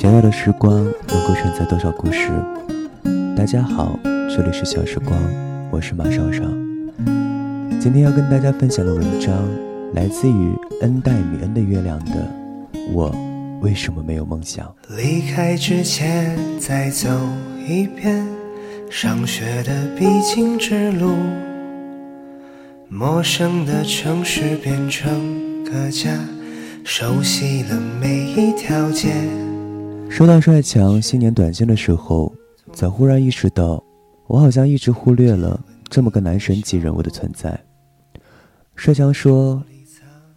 想要的时光能够承载多少故事？大家好，这里是小时光，我是马少少。今天要跟大家分享的文章来自于恩戴米恩的月亮的《我为什么没有梦想》。离开之前再走一遍上学的必经之路，陌生的城市变成个家，熟悉了每一条街。收到帅强新年短信的时候，才忽然意识到，我好像一直忽略了这么个男神级人物的存在。帅强说：“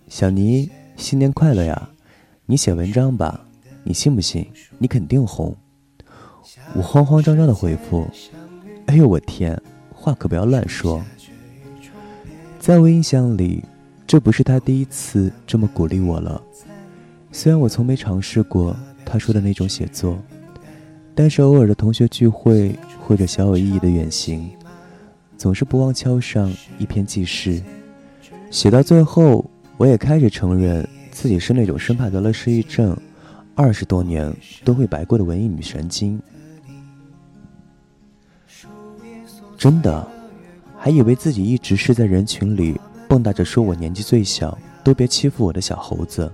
小尼，新年快乐呀！你写文章吧，你信不信？你肯定红。”我慌慌张张的回复：“哎呦我天，话可不要乱说。”在我印象里，这不是他第一次这么鼓励我了。虽然我从没尝试过。他说的那种写作，但是偶尔的同学聚会或者小有意义的远行，总是不忘敲上一篇记事。写到最后，我也开始承认自己是那种生怕得了失忆症，二十多年都会白过的文艺女神经。真的，还以为自己一直是在人群里蹦跶着说我年纪最小，都别欺负我的小猴子。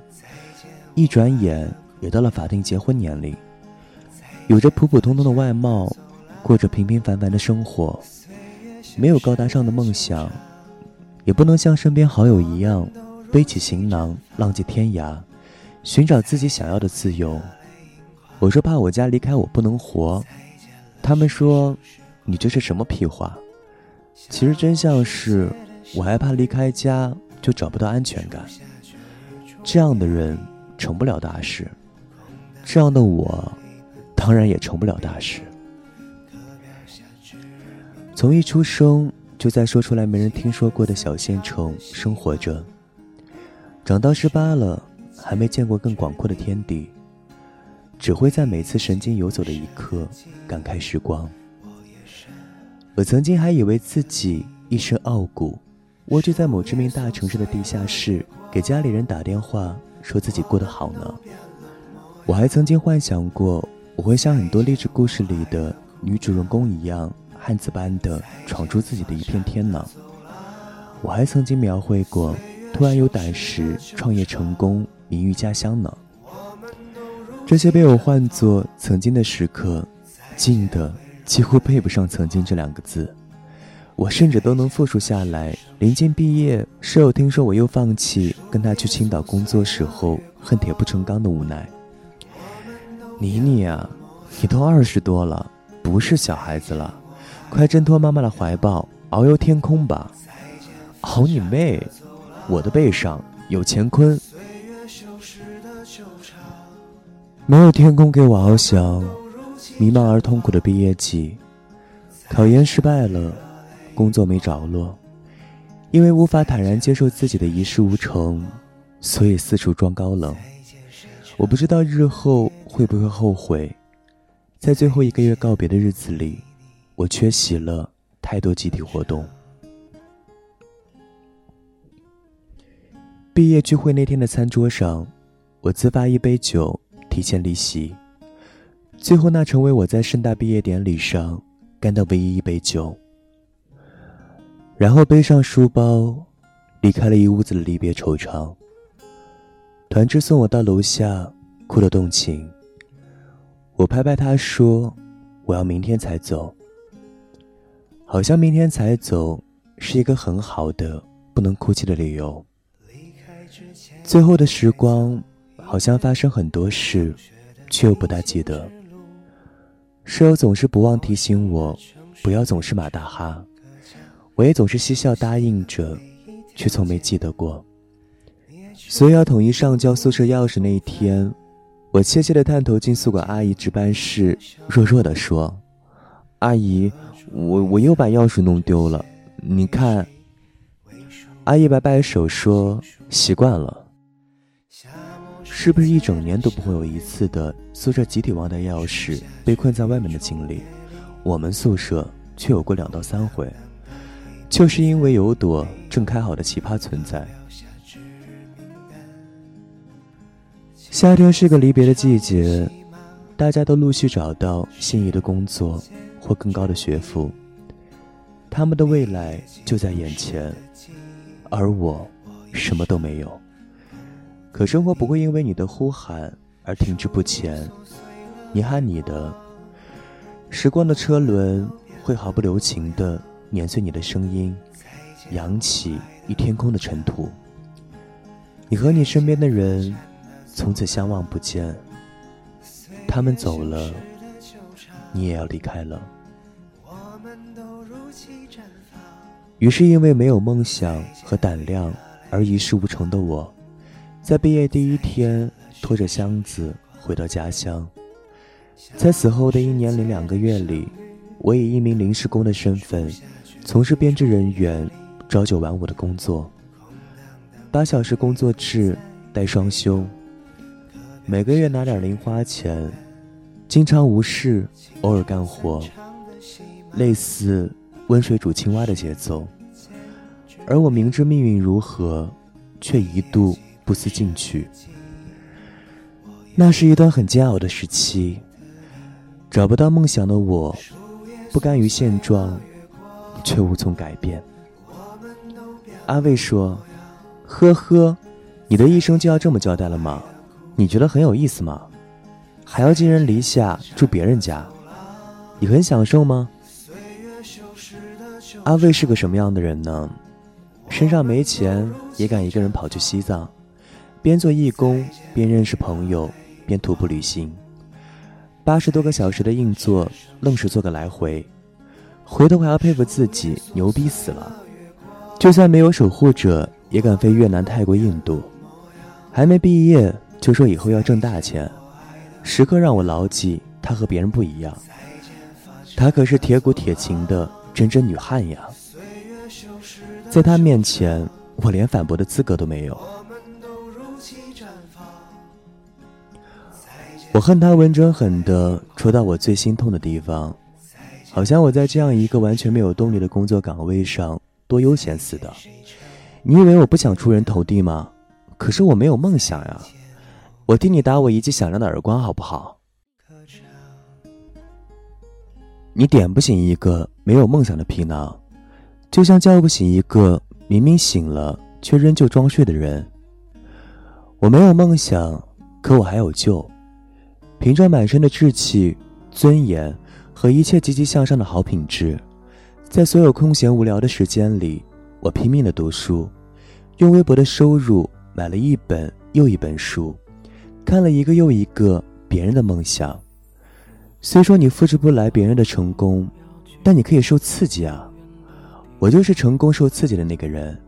一转眼。也到了法定结婚年龄，有着普普通通的外貌，过着平平凡凡的生活，没有高大上的梦想，也不能像身边好友一样背起行囊浪迹天涯，寻找自己想要的自由。我说怕我家离开我不能活，他们说你这是什么屁话？其实真相是我害怕离开家就找不到安全感，这样的人成不了大事。这样的我，当然也成不了大事。从一出生就在说出来没人听说过的小县城生活着，长到十八了，还没见过更广阔的天地，只会在每次神经游走的一刻感慨时光。我曾经还以为自己一身傲骨，蜗居在某知名大城市的地下室，给家里人打电话，说自己过得好呢。我还曾经幻想过，我会像很多励志故事里的女主人公一样，汉子般的闯出自己的一片天呢。我还曾经描绘过，突然有胆识，创业成功，名誉家乡呢。这些被我换作曾经的时刻，近的几乎配不上“曾经”这两个字。我甚至都能复述下来。临近毕业，室友听说我又放弃跟他去青岛工作时候，恨铁不成钢的无奈。妮妮啊，你都二十多了，不是小孩子了，快挣脱妈妈的怀抱，遨游天空吧！好你妹！我的背上有乾坤，没有天空给我翱翔。迷茫而痛苦的毕业季，考研失败了，工作没着落，因为无法坦然接受自己的一事无成，所以四处装高冷。我不知道日后会不会后悔，在最后一个月告别的日子里，我缺席了太多集体活动。毕业聚会那天的餐桌上，我自发一杯酒，提前离席，最后那成为我在盛大毕业典礼上干的唯一一杯酒。然后背上书包，离开了一屋子的离别惆怅。团支送我到楼下，哭得动情。我拍拍他说：“我要明天才走。”好像明天才走是一个很好的不能哭泣的理由。最后的时光，好像发生很多事，却又不大记得。室友总是不忘提醒我，不要总是马大哈。我也总是嬉笑答应着，却从没记得过。所以要统一上交宿舍钥匙那一天，我怯怯地探头进宿管阿姨值班室，弱弱地说：“阿姨，我我又把钥匙弄丢了，你看。”阿姨摆摆手说：“习惯了。”是不是一整年都不会有一次的宿舍集体忘带钥匙、被困在外面的经历？我们宿舍却有过两到三回，就是因为有朵正开好的奇葩存在。夏天是个离别的季节，大家都陆续找到心仪的工作或更高的学府，他们的未来就在眼前，而我什么都没有。可生活不会因为你的呼喊而停滞不前，你喊你的，时光的车轮会毫不留情地碾碎你的声音，扬起一天空的尘土。你和你身边的人从此相望不见。他们走了，你也要离开了。于是，因为没有梦想和胆量而一事无成的我，在毕业第一天拖着箱子回到家乡。在此后的一年零两个月里，我以一名临时工的身份，从事编制人员朝九晚五的工作，八小时工作制带双休。每个月拿点零花钱，经常无事，偶尔干活，类似温水煮青蛙的节奏。而我明知命运如何，却一度不思进取。那是一段很煎熬的时期，找不到梦想的我，不甘于现状，却无从改变。阿卫说：“呵呵，你的一生就要这么交代了吗？”你觉得很有意思吗？还要寄人篱下住别人家，你很享受吗？阿卫是个什么样的人呢？身上没钱也敢一个人跑去西藏，边做义工边认识朋友，边徒步旅行，八十多个小时的硬座，愣是做个来回。回头还要佩服自己，牛逼死了！就算没有守护者，也敢飞越南、泰国、印度。还没毕业。就说以后要挣大钱，时刻让我牢记，她和别人不一样。她可是铁骨铁情的真真女汉呀，在她面前，我连反驳的资格都没有。我恨她文针狠的戳到我最心痛的地方，好像我在这样一个完全没有动力的工作岗位上多悠闲似的。你以为我不想出人头地吗？可是我没有梦想呀。我替你打我一记响亮的耳光，好不好？你点不醒一个没有梦想的皮囊，就像叫不醒一个明明醒了却仍旧装睡的人。我没有梦想，可我还有救。凭着满身的志气、尊严和一切积极向上的好品质，在所有空闲无聊的时间里，我拼命的读书，用微薄的收入买了一本又一本书。看了一个又一个别人的梦想，虽说你复制不来别人的成功，但你可以受刺激啊！我就是成功受刺激的那个人。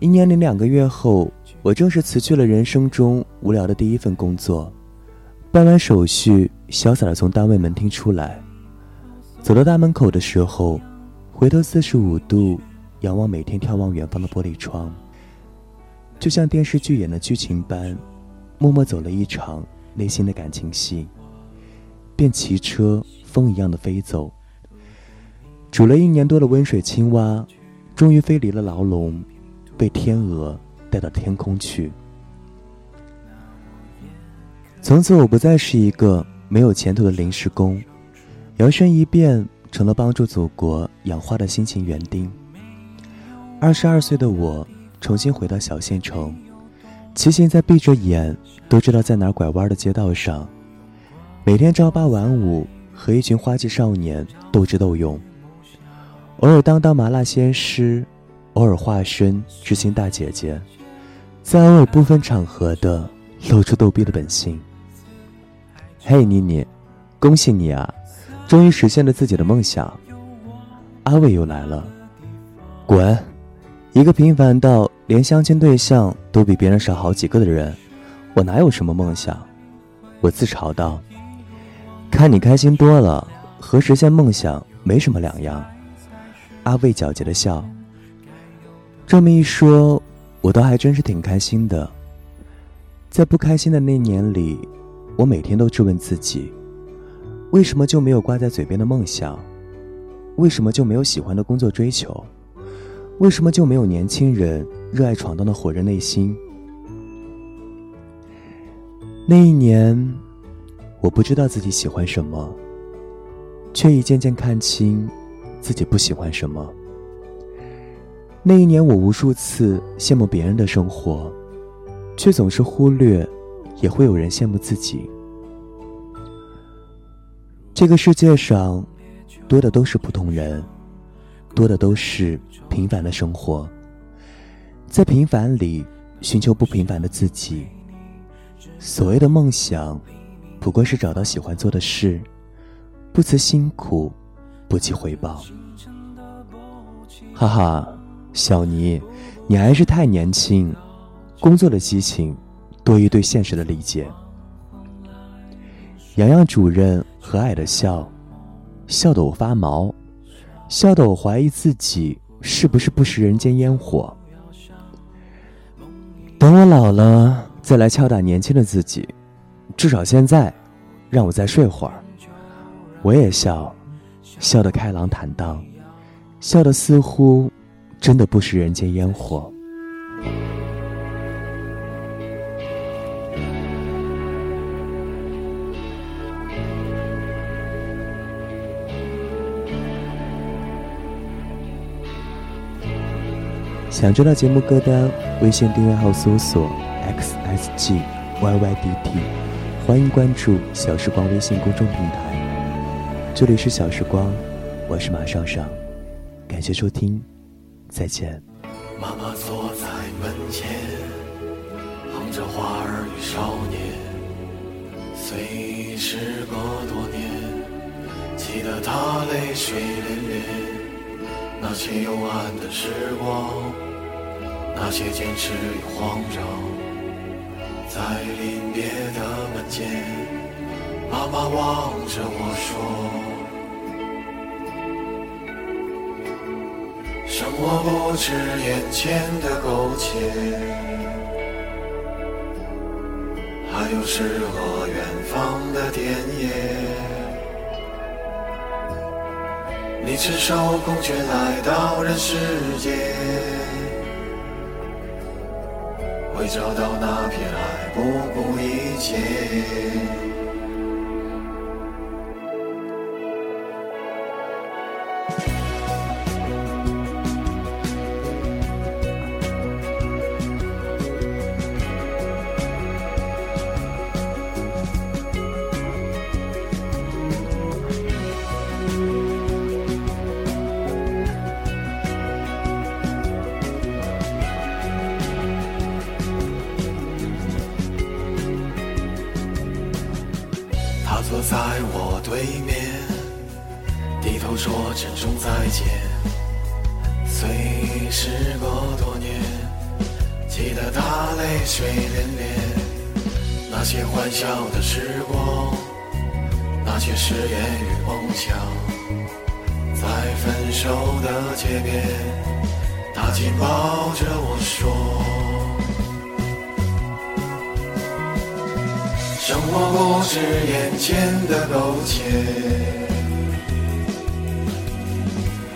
一年零两个月后，我正式辞去了人生中无聊的第一份工作，办完手续，潇洒的从单位门厅出来，走到大门口的时候，回头四十五度仰望每天眺望远方的玻璃窗。就像电视剧演的剧情般，默默走了一场内心的感情戏，便骑车风一样的飞走。煮了一年多的温水青蛙，终于飞离了牢笼，被天鹅带到天空去。从此，我不再是一个没有前途的临时工，摇身一变成了帮助祖国养花的辛勤园丁。二十二岁的我。重新回到小县城，骑行在闭着眼都知道在哪拐弯的街道上，每天朝八晚五和一群花季少年斗智斗勇，偶尔当当麻辣鲜师，偶尔化身知心大姐姐，在偶尔不分场合的露出逗逼的本性。嘿，妮妮，恭喜你啊，终于实现了自己的梦想。阿伟又来了，滚！一个平凡到连相亲对象都比别人少好几个的人，我哪有什么梦想？我自嘲道。看你开心多了，和实现梦想没什么两样。阿卫皎洁的笑。这么一说，我倒还真是挺开心的。在不开心的那年里，我每天都质问自己：为什么就没有挂在嘴边的梦想？为什么就没有喜欢的工作追求？为什么就没有年轻人热爱闯荡的火热内心？那一年，我不知道自己喜欢什么，却已渐渐看清自己不喜欢什么。那一年，我无数次羡慕别人的生活，却总是忽略，也会有人羡慕自己。这个世界上，多的都是普通人，多的都是平凡的生活。在平凡里寻求不平凡的自己。所谓的梦想，不过是找到喜欢做的事，不辞辛苦，不计回报。哈哈。小尼，你还是太年轻，工作的激情多于对现实的理解。洋洋主任和蔼的笑，笑得我发毛，笑得我怀疑自己是不是不食人间烟火。等我老了再来敲打年轻的自己，至少现在，让我再睡会儿。我也笑，笑得开朗坦荡，笑得似乎。真的不食人间烟火。想知道节目歌单，微信订阅号搜索 xsg yydt，欢迎关注小时光微信公众平台。这里是小时光，我是马尚尚，感谢收听。再见。妈妈坐在门前，捧着《花儿与少年》。虽时隔多年，记得他泪水涟涟。那些幽暗的时光，那些坚持与慌张，在临别的门前，妈妈望着我说。生活不止眼前的苟且，还有诗和远方的田野。你赤手空拳来到人世间，会找到那片海不顾一切。泪涟涟。那些欢笑的时光，那些誓言与梦想，在分手的街边，他紧抱着我说。生活不止眼前的苟且，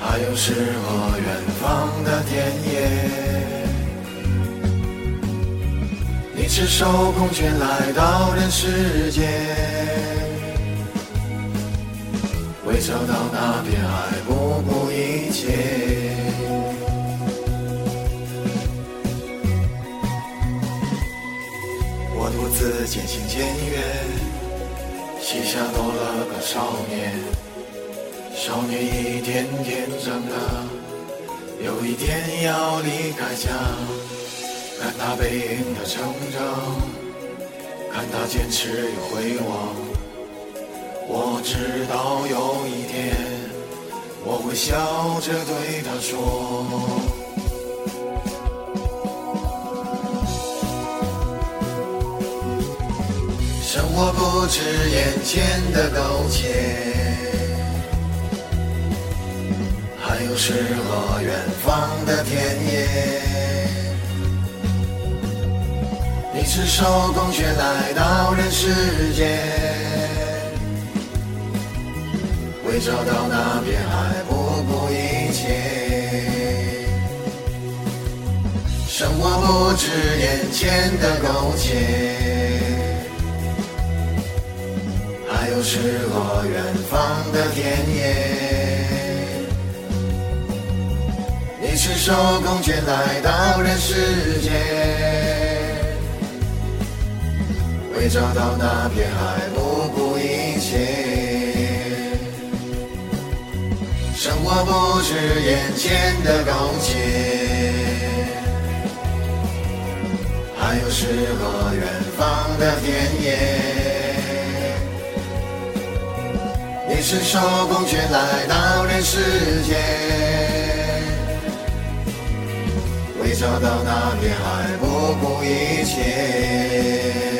还有诗和远方的田野。赤手空拳来到人世间，为找到那片海不顾一切。我独自渐行渐远，膝下多了个少年。少年一天天长大，有一天要离开家。看他背影的成长，看他坚持与回望。我知道有一天，我会笑着对他说。生活不止眼前的苟且，还有诗和远方的田野。你赤手空拳来到人世间，为找到那片海不顾一切。生活不止眼前的苟且。还有诗和远方的田野。你赤手空拳来到人世间，为找到那片海不顾一切。生活不止眼前的苟且，还有诗和远方的田野。你赤手空拳来到人世间，为找到那片海不顾一切。